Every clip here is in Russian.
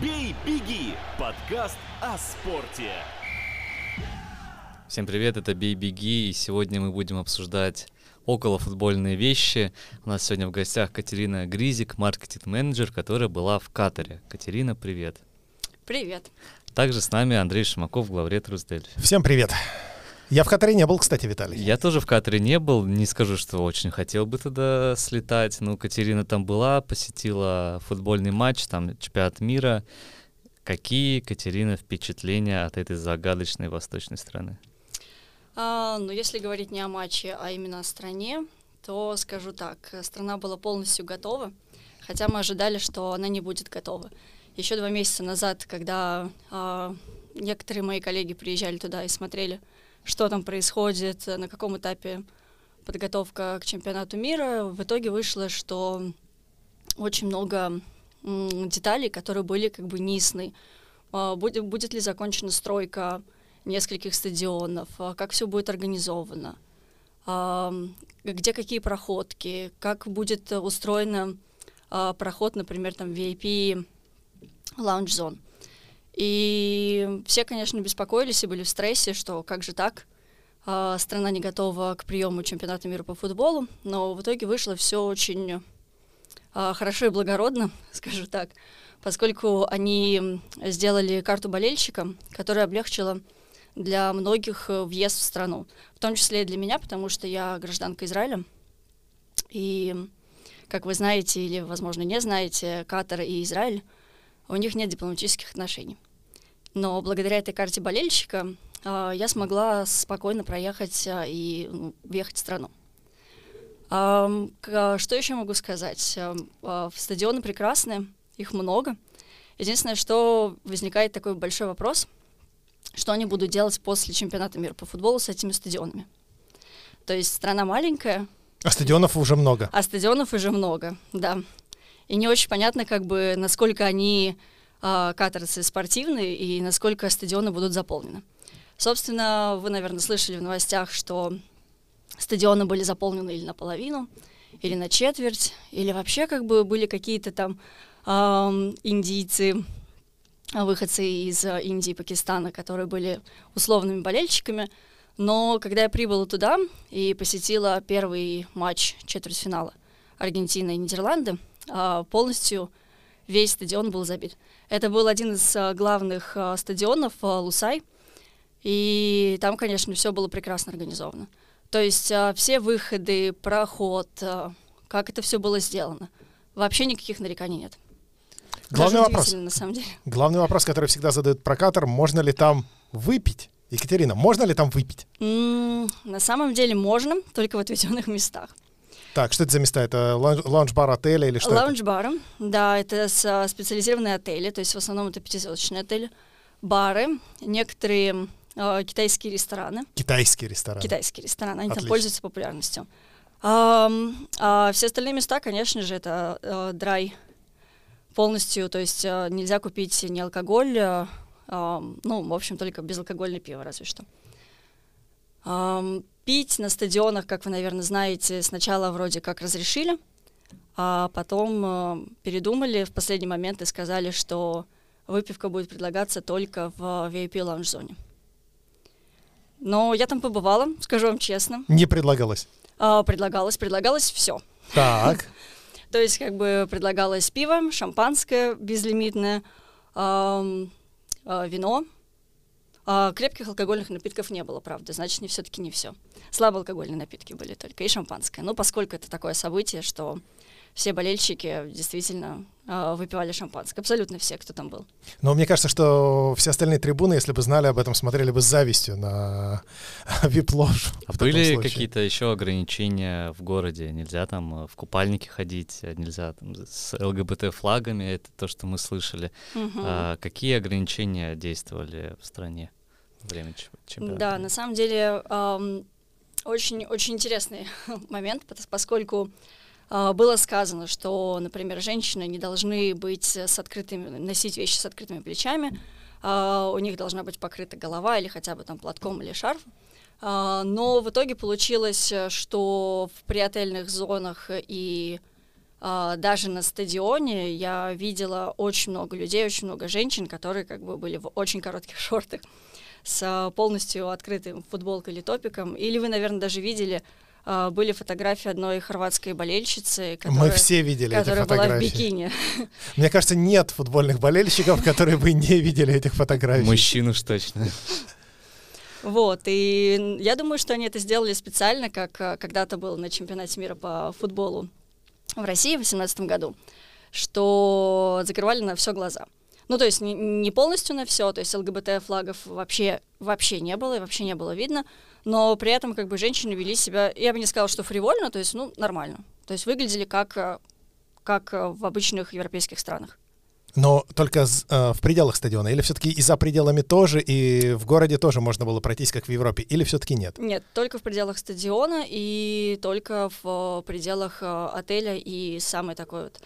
«Бей, беги» – подкаст о спорте. Всем привет, это «Бей, беги», и сегодня мы будем обсуждать около футбольные вещи. У нас сегодня в гостях Катерина Гризик, маркетинг-менеджер, которая была в Катаре. Катерина, привет. Привет. Также с нами Андрей Шимаков, главред Русдельфи. Всем привет. Я в Катаре не был, кстати, Виталий. Я тоже в Катаре не был, не скажу, что очень хотел бы туда слетать. Ну, Катерина там была, посетила футбольный матч, там чемпионат мира. Какие, Катерина, впечатления от этой загадочной восточной страны? А, ну, если говорить не о матче, а именно о стране, то скажу так, страна была полностью готова, хотя мы ожидали, что она не будет готова. Еще два месяца назад, когда а, некоторые мои коллеги приезжали туда и смотрели что там происходит, на каком этапе подготовка к чемпионату мира. В итоге вышло, что очень много деталей, которые были как бы нисны. А, будет, будет ли закончена стройка нескольких стадионов, а, как все будет организовано, а, где какие проходки, как будет устроен проход, например, там VIP лаунж зон. И все, конечно, беспокоились и были в стрессе, что как же так, а, страна не готова к приему чемпионата мира по футболу, но в итоге вышло все очень а, хорошо и благородно, скажу так, поскольку они сделали карту болельщика, которая облегчила для многих э, въезд в страну, в том числе и для меня, потому что я гражданка Израиля, и, как вы знаете или, возможно, не знаете, Катар и Израиль, у них нет дипломатических отношений. Но благодаря этой карте болельщика э, я смогла спокойно проехать э, и ну, въехать в страну. Э, что еще могу сказать? Э, э, стадионы прекрасные, их много. Единственное, что возникает такой большой вопрос, что они будут делать после чемпионата мира по футболу с этими стадионами. То есть страна маленькая. А стадионов уже много. А стадионов уже много, да. И не очень понятно, как бы, насколько они катарцы спортивные и насколько стадионы будут заполнены. Собственно, вы, наверное, слышали в новостях, что стадионы были заполнены или наполовину, или на четверть, или вообще как бы были какие-то там э, индийцы, выходцы из э, Индии Пакистана, которые были условными болельщиками. Но когда я прибыла туда и посетила первый матч четвертьфинала Аргентина и Нидерланды, э, полностью весь стадион был забит. Это был один из а, главных а, стадионов а, Лусай, и там, конечно, все было прекрасно организовано. То есть все выходы, проход, как это все было сделано. Вообще никаких нареканий нет. Главный вопрос. На самом деле. Главный вопрос, который всегда задают про Катар, можно ли там выпить? Екатерина, можно ли там выпить? Mm, на самом деле можно, только в отведенных местах. Так, что это за места? Это лаунж-бар отеля или что Лаунж-бары, да, это специализированные отели, то есть в основном это пятизвездочные отели, бары, некоторые э, китайские рестораны. Китайские рестораны. Китайские рестораны, они Отлично. там пользуются популярностью. А, а все остальные места, конечно же, это э, драй полностью, то есть э, нельзя купить ни алкоголь, э, э, ну, в общем, только безалкогольное пиво разве что. Пить на стадионах, как вы, наверное, знаете, сначала вроде как разрешили, а потом э, передумали в последний момент и сказали, что выпивка будет предлагаться только в VIP лаунж-зоне. Но я там побывала, скажу вам честно. Не предлагалось? А, предлагалось, предлагалось все. Так. То есть как бы предлагалось пиво, шампанское безлимитное, э, вино, а, крепких алкогольных напитков не было, правда, значит, не все-таки не все. Слабоалкогольные напитки были только и шампанское. Ну, поскольку это такое событие, что все болельщики действительно э, выпивали шампанское. Абсолютно все, кто там был. Но мне кажется, что все остальные трибуны, если бы знали об этом, смотрели бы с завистью на вип-ложу. А были какие-то еще ограничения в городе? Нельзя там э, в купальнике ходить, нельзя там с ЛГБТ-флагами, это то, что мы слышали. Угу. А, какие ограничения действовали в стране? Время чемпионата. Да, на самом деле эм, очень, очень интересный момент, поскольку э, было сказано, что, например, женщины не должны быть с открытыми, носить вещи с открытыми плечами, э, у них должна быть покрыта голова или хотя бы там платком или шарф. Uh, но в итоге получилось, что в приотельных зонах и а, даже на стадионе я видела очень много людей, очень много женщин, которые как бы были в очень коротких шортах с полностью открытым футболкой или топиком. Или вы, наверное, даже видели а, были фотографии одной хорватской болельщицы, которая, Мы все видели которая эти фотографии. была в бикини. Мне кажется, нет футбольных болельщиков, которые бы не видели этих фотографий. Мужчин уж точно. Вот, и я думаю, что они это сделали специально, как а, когда-то было на чемпионате мира по футболу в России в 2018 году, что закрывали на все глаза. Ну, то есть не, не полностью на все, то есть ЛГБТ-флагов вообще, вообще не было, и вообще не было видно, но при этом как бы женщины вели себя, я бы не сказала, что фривольно, то есть, ну, нормально. То есть выглядели как, а, как а, в обычных европейских странах. Но только э, в пределах стадиона? Или все-таки и за пределами тоже, и в городе тоже можно было пройтись, как в Европе? Или все-таки нет? Нет, только в пределах стадиона и только в пределах э, отеля и самой такой вот, э,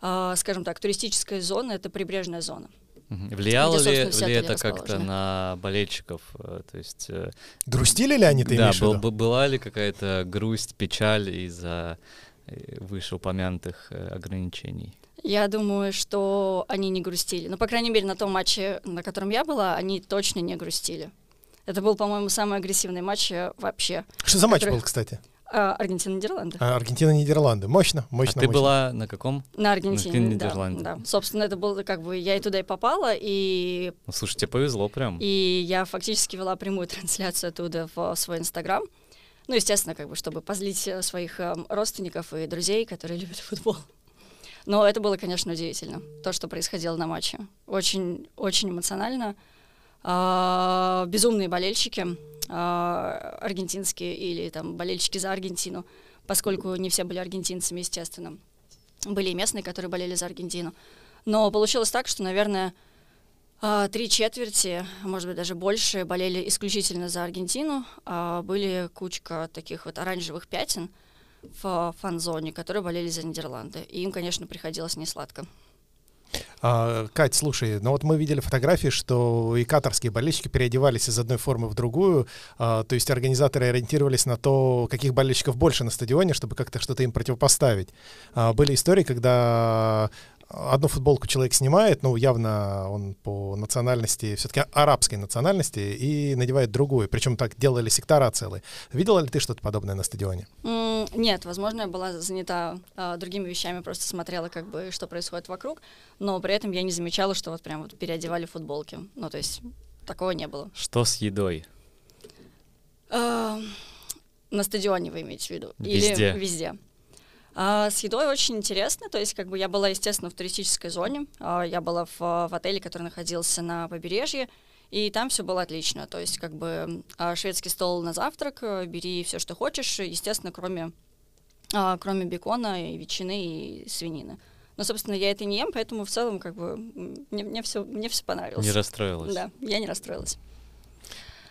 скажем так, туристической зоны, это прибрежная зона. Влияло ли, ли это как-то на болельщиков? Э, то есть, э, Грустили ли они, ты да, имеешь был, в виду? была ли какая-то грусть, печаль из-за э, вышеупомянутых ограничений? Я думаю, что они не грустили. Ну, по крайней мере, на том матче, на котором я была, они точно не грустили. Это был, по-моему, самый агрессивный матч вообще. Что за матч который... был, кстати? А, Аргентина-Нидерланды. А, Аргентина-Нидерланды. Мощно, мощно. А ты мощно. была на каком? На Аргентине, да, Нидерланды. да. Собственно, это было как бы я и туда и попала, и... Ну, слушай, тебе повезло прям. И я фактически вела прямую трансляцию оттуда в свой Инстаграм. Ну, естественно, как бы, чтобы позлить своих э, родственников и друзей, которые любят футбол. Но это было, конечно, удивительно, то, что происходило на матче. Очень, очень эмоционально. А, безумные болельщики, а, аргентинские или там болельщики за Аргентину, поскольку не все были аргентинцами, естественно. Были и местные, которые болели за Аргентину. Но получилось так, что, наверное, а, три четверти, может быть, даже больше, болели исключительно за Аргентину. А были кучка таких вот оранжевых пятен — в фан-зоне, которые болели за Нидерланды. И им, конечно, приходилось несладко. А, Кать, слушай, ну вот мы видели фотографии, что и катарские болельщики переодевались из одной формы в другую, а, то есть организаторы ориентировались на то, каких болельщиков больше на стадионе, чтобы как-то что-то им противопоставить. А, были истории, когда одну футболку человек снимает, ну, явно он по национальности, все-таки арабской национальности, и надевает другую. Причем так делали сектора целые. Видела ли ты что-то подобное на стадионе? Mm, нет, возможно, я была занята а, другими вещами, просто смотрела, как бы, что происходит вокруг, но при этом я не замечала, что вот прям вот переодевали футболки. Ну, то есть такого не было. Что с едой? На стадионе вы имеете в виду? Везде. Или везде? А, с едой очень интересно, то есть как бы я была, естественно, в туристической зоне, а, я была в, в отеле, который находился на побережье, и там все было отлично, то есть как бы а, шведский стол на завтрак, э, бери все, что хочешь, естественно, кроме, а, кроме бекона и ветчины и свинины. Но, собственно, я это не ем, поэтому в целом как бы мне, мне все мне все понравилось. Не расстроилась? Да, я не расстроилась.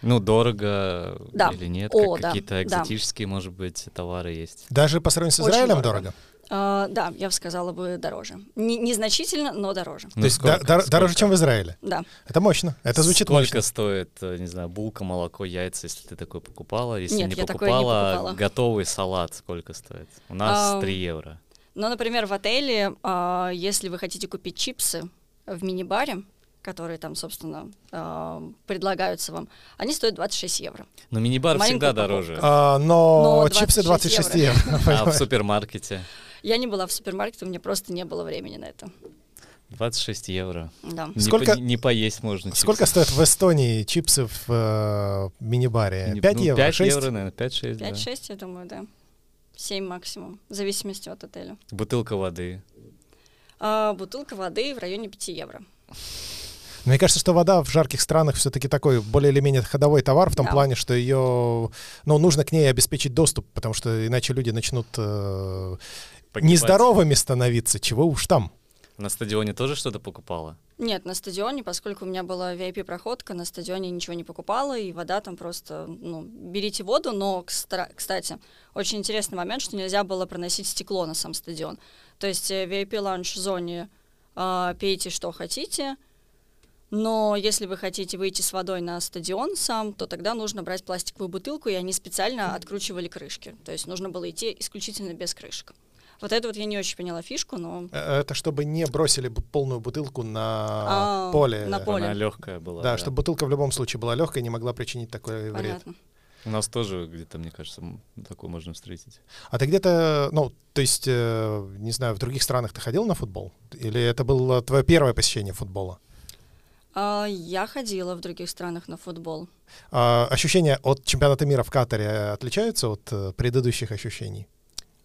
Ну, дорого да. или нет? О, как да, какие-то экзотические, да. может быть, товары есть? Даже по сравнению с Израилем дорого? дорого? Uh, да, я бы сказала бы дороже. Не, незначительно, но дороже. Ну, То есть сколько, дор- сколько? дороже, чем в Израиле? Да. Это мощно. Это звучит сколько мощно. стоит, э, не знаю, булка, молоко, яйца, если ты такое покупала? Если Нет, не, я покупала, такое не покупала, готовый салат сколько стоит? У нас uh, 3 евро. Ну, например, в отеле, uh, если вы хотите купить чипсы в мини-баре, которые там, собственно, э, предлагаются вам, они стоят 26 евро. Но мини-бар всегда дороже. А, но, но чипсы 26 евро. евро а в супермаркете? Я не была в супермаркете, у меня просто не было времени на это. 26 евро. Да. Не, сколько, по, не поесть можно. Чипсы. Сколько стоят в Эстонии чипсы в э, мини-баре? 5 ну, евро? 5 6? евро, наверное, 5-6. 5-6, да. я думаю, да. 7 максимум, в зависимости от отеля. Бутылка воды? А, бутылка воды в районе 5 евро. Мне кажется, что вода в жарких странах все-таки такой более или менее ходовой товар в том да. плане, что ее, ну, нужно к ней обеспечить доступ, потому что иначе люди начнут э, нездоровыми становиться, чего уж там. На стадионе тоже что-то покупала? Нет, на стадионе, поскольку у меня была VIP-проходка, на стадионе ничего не покупала, и вода там просто, ну, берите воду, но, кстати, очень интересный момент, что нельзя было проносить стекло на сам стадион. То есть в VIP-лаунж-зоне э, пейте, что хотите, но если вы хотите выйти с водой на стадион сам, то тогда нужно брать пластиковую бутылку, и они специально откручивали крышки. То есть нужно было идти исключительно без крышек. Вот это вот я не очень поняла фишку, но... Э, Это чтобы не бросили полную бутылку на А, поле. на поле. Она легкая была. Да, чтобы бутылка в любом случае была легкая и не могла причинить такой вред. Понятно. У нас тоже где-то, мне кажется, такое можно встретить. А ты где-то, ну, то есть, э, не знаю, в других странах ты ходил на футбол? Или это было твое первое посещение футбола? А, я ходила в других странах на футбол. А ощущения от чемпионата мира в Катаре отличаются от э, предыдущих ощущений?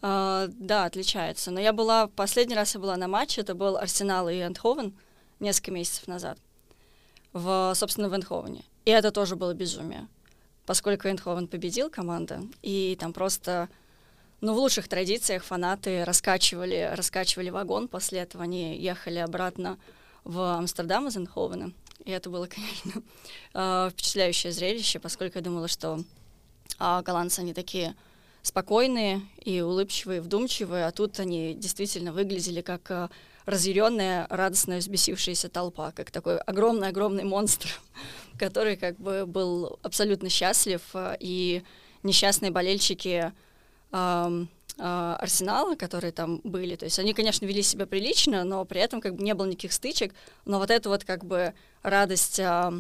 А, да, отличается. Но я была, последний раз я была на матче, это был Арсенал и Эндховен несколько месяцев назад, в, собственно, в Эндховене. И это тоже было безумие, поскольку Эндховен победил команда, и там просто, ну, в лучших традициях фанаты раскачивали, раскачивали вагон, после этого они ехали обратно в Амстердам из Эндховена. И это было, конечно, а, впечатляющее зрелище, поскольку я думала, что а, голландцы, они такие спокойные и улыбчивые, вдумчивые, а тут они действительно выглядели как а, разъяренная, радостная, взбесившаяся толпа, как такой огромный-огромный монстр, который как бы был абсолютно счастлив, а, и несчастные болельщики а, Арсенала, которые там были, то есть они, конечно, вели себя прилично, но при этом как бы не было никаких стычек, но вот эта вот как бы радость а,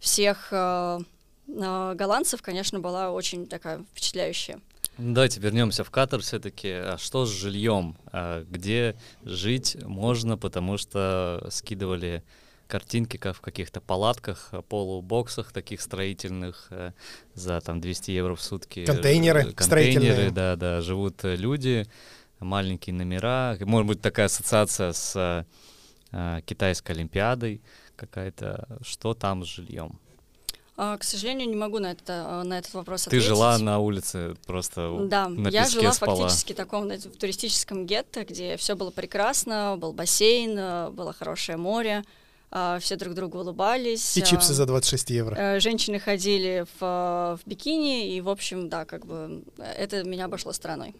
всех а, а, голландцев, конечно, была очень такая впечатляющая. Давайте вернемся в Катар все-таки. А что с жильем? А где жить можно, потому что скидывали картинки как в каких-то палатках, э, полубоксах таких строительных э, за там 200 евро в сутки. Контейнеры Э, строительные. Контейнеры, да, да, живут люди, маленькие номера. Может быть такая ассоциация с китайской олимпиадой какая-то. Что там с жильем? А, к сожалению, не могу на, это, на этот вопрос Ты ответить. жила на улице просто Да, на я жила спала. фактически в таком знаете, в туристическом гетто, где все было прекрасно, был бассейн, было хорошее море, все друг другу улыбались. И а, чипсы за 26 евро. э, Женщины ходили в, э, в бикини, и, в общем, да, как бы это меня обошло стороной.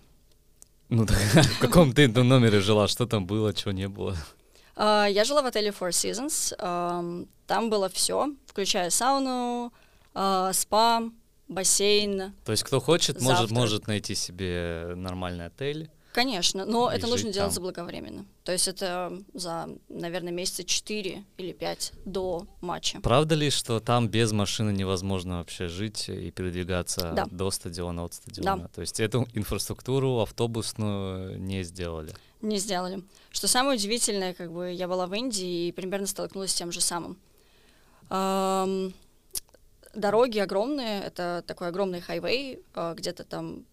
Ну, так, в каком ты номере жила? Что там было, чего не было? А, Я жила в отеле Four Seasons. ам, Там было все, включая сауну, а, спа, бассейн. То есть кто хочет, может, может найти себе нормальный отель. Конечно, но И это нужно жить делать там. заблаговременно. То есть это за, наверное, месяца 4 или 5 до матча. Правда ли, что там без машины невозможно вообще жить и передвигаться Да. до стадиона, от стадиона? То есть эту инфраструктуру автобусную не сделали. Не сделали. Что самое удивительное, как бы я была в Индии и примерно столкнулась с тем же самым. Ам, дороги огромные, это такой огромный хайвей, а, где-то там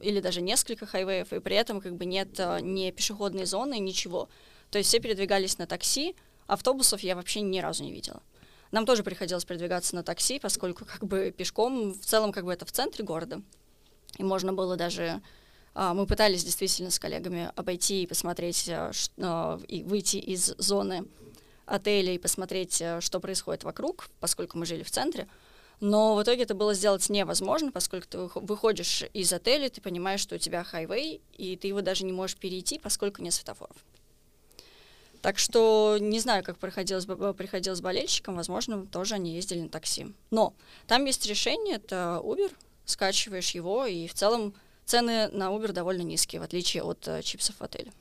или даже несколько хайвеев, и при этом как бы нет а, ни пешеходной зоны, ничего. То есть все передвигались на такси, автобусов я вообще ни разу не видела. Нам тоже приходилось передвигаться на такси, поскольку как бы пешком, в целом как бы это в центре города, и можно было даже а, мы пытались действительно с коллегами обойти и посмотреть, и выйти из зоны отеля и посмотреть, что происходит вокруг, поскольку мы жили в центре. Но в итоге это было сделать невозможно, поскольку ты вых- выходишь из отеля, ты понимаешь, что у тебя хайвей, и ты его даже не можешь перейти, поскольку нет светофоров. Так что не знаю, как приходилось, бы- приходилось болельщикам, возможно, тоже они ездили на такси. Но там есть решение, это Uber, скачиваешь его, и в целом цены на Uber довольно низкие, в отличие от э, чипсов в отеле.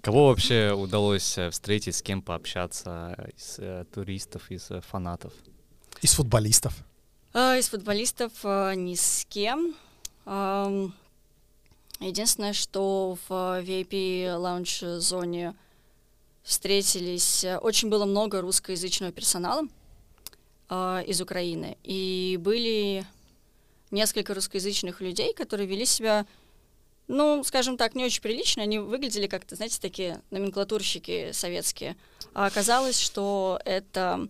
Кого вообще удалось э, встретить, с кем пообщаться из э, туристов, из э, фанатов? Из футболистов. А, из футболистов э, ни с кем. Единственное, что в э, VIP лаунж-зоне встретились, э, очень было много русскоязычного персонала а, из Украины, и были несколько русскоязычных людей, которые вели себя, ну, скажем так, не очень прилично, они выглядели как-то, знаете, такие номенклатурщики советские, а оказалось, что это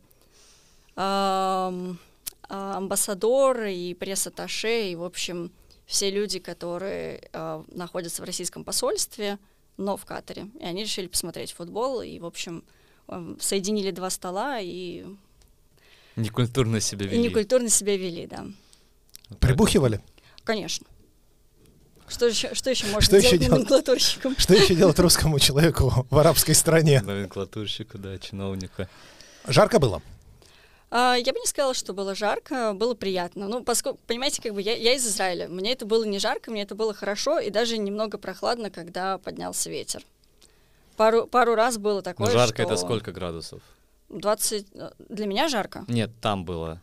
а, амбассадор и пресс-атташе, и, в общем, все люди, которые а, находятся в российском посольстве, но в Катаре. И они решили посмотреть футбол, и, в общем, эм, соединили два стола и, Некультурно себя и вели. некультурно себя вели, да. Прибухивали? Конечно. Что еще, что еще можно Что еще делать номенклатурщиком? Что еще делать русскому человеку в арабской стране? Номенклатурщику, да, чиновника. Жарко было? А, я бы не сказала, что было жарко, было приятно. Ну, поскольку, понимаете, как бы я, я из Израиля. Мне это было не жарко, мне это было хорошо и даже немного прохладно, когда поднялся ветер. Пару, пару раз было такое, Ну, жарко что это сколько градусов? 20... э, Для меня жарко. Нет, там было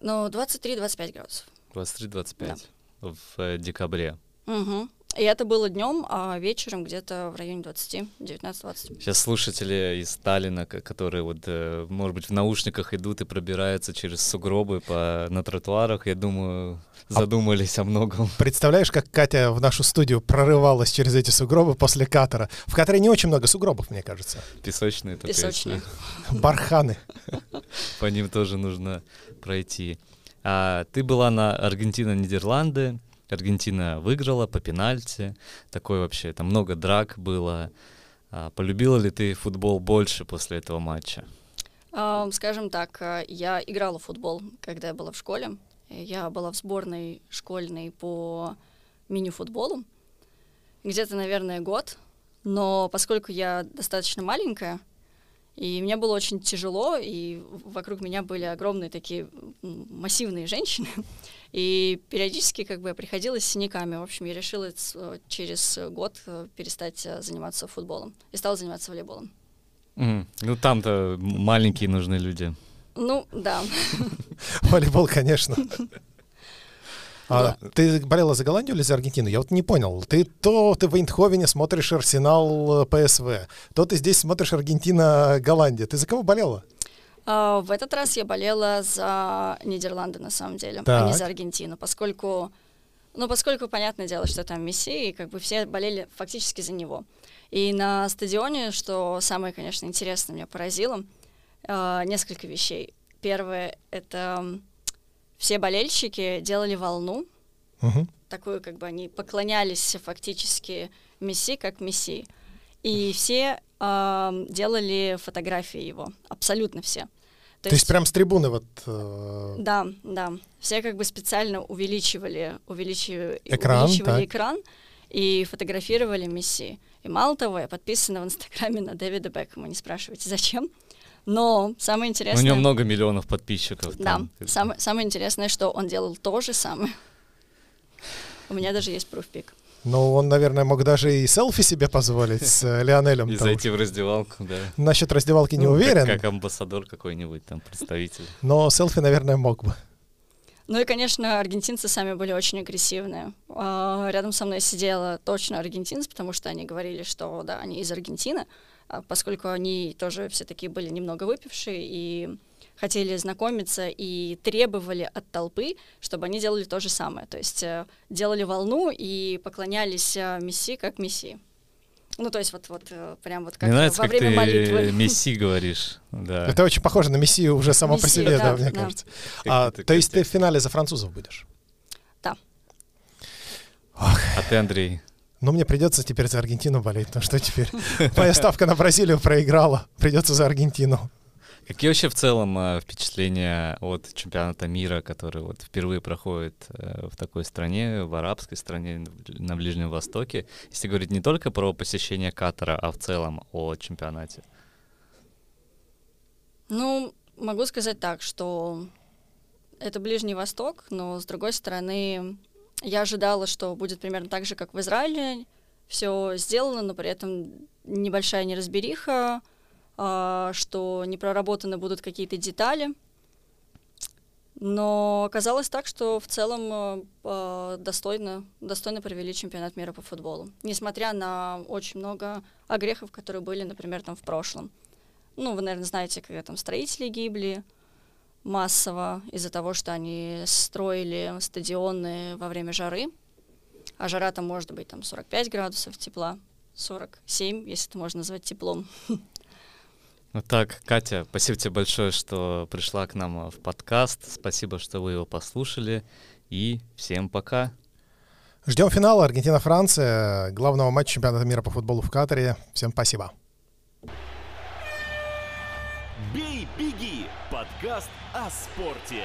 Ну, 23-25 градусов. 23-25 в э, декабре. Мгм. И это было днем, а вечером где-то в районе 20, 19-20. Сейчас слушатели из Сталина, которые вот, э, может быть, в наушниках идут и пробираются через сугробы по, на тротуарах, я думаю, задумались о многом. Представляешь, как Катя в нашу студию прорывалась через эти сугробы после катера? В катере не очень много сугробов, мне кажется. Песочные Песочные. Барханы. по ним тоже нужно пройти. А, ты была на Аргентина-Нидерланды. Аргентина выиграла по пенальти. Такой вообще, там много драк было. А, полюбила ли ты футбол больше после этого матча? А, Скажем так, а, я играла в футбол, когда я была в школе. Я была в сборной школьной по мини-футболу. Где-то, наверное, год. Но поскольку я достаточно маленькая, и мне было очень тяжело, и вокруг меня были огромные такие массивные женщины, и периодически как бы я приходила с синяками. В общем, я решила ц- через год э, перестать э, заниматься футболом и стала заниматься волейболом. М, Ну, там-то маленькие нужны люди. Ну, да. Волейбол, конечно. А ты болела за Голландию или за Аргентину? Я вот не понял. Ты то ты в Эйндховене смотришь Арсенал э, ПСВ, то ты здесь смотришь Аргентина Голландия. Ты за кого болела? А, В этот раз я болела за Нидерланды, на самом деле, а не Так. за Аргентину, поскольку, ну, поскольку понятное дело, что там Месси, и как бы все болели фактически за него. И на стадионе, что самое, конечно, интересное меня поразило, а, несколько вещей. Первое — это все болельщики делали волну, Мгм. такую, как бы они поклонялись фактически Месси как Месси. И все ам, делали фотографии его, абсолютно все. То, есть прям с трибуны вот... э, Да, да. Все как бы специально увеличивали, увеличивали, Экран, увеличивали так. экран и фотографировали Месси. И мало того, я подписана в Инстаграме на Дэвида Бекхэма, не спрашивайте, зачем. Но самое У интересное... него много миллионов подписчиков. Да, там. самое, самое интересное, что он делал то же самое. У меня даже есть пруфпик. Ну, он, наверное, мог даже и селфи себе позволить с э, Лионелем. И зайти в раздевалку, да. Насчет раздевалки не Ну, уверен, Как, амбассадор какой-нибудь там, представитель. но селфи, наверное, мог бы. Ну и, конечно, аргентинцы сами были очень агрессивные. А, Рядом со мной сидела точно аргентинцы, потому что они говорили, что да, они из Аргентины, поскольку они тоже все такие были немного выпившие и хотели знакомиться и требовали от толпы, чтобы они делали то же самое. То есть э, делали волну и поклонялись э, Месси как Месси. Ну, то есть вот, вот э, прям вот как Мне нравится, во как время ты молитвы. Месси говоришь. Да. Это очень похоже на Мессию уже само по себе, да, да, мне да. кажется. А, это то есть ты в финале за французов будешь? А ты, Андрей? Ну, мне придется теперь за Аргентину болеть, ну что теперь? Моя ставка на Бразилию проиграла, придется за Аргентину. Какие вообще в целом э, впечатления от чемпионата мира, который вот впервые проходит э, в такой стране, в арабской стране, на Ближнем Востоке? Если говорить не только про посещение Катара, а в целом о чемпионате. Ну, могу сказать так, что это Ближний Восток, но с другой стороны, я ожидала, что будет примерно так же, как в Израиле. Все сделано, но при этом небольшая неразбериха, а, что не проработаны будут какие-то детали. Но оказалось так, что в целом э, достойно, достойно провели чемпионат мира по футболу. Несмотря на очень много огрехов, которые были, например, там в прошлом. Ну, вы, наверное, знаете, когда там строители гибли массово из-за того, что они строили стадионы во время жары. А жара там может быть там 45 градусов тепла, 47, если это можно назвать теплом. Ну так, Катя, спасибо тебе большое, что пришла к нам в подкаст. Спасибо, что вы его послушали. И всем пока. Ждем финала Аргентина-Франция, главного матча чемпионата мира по футболу в Катаре. Всем спасибо. «Бей, беги» — подкаст о спорте.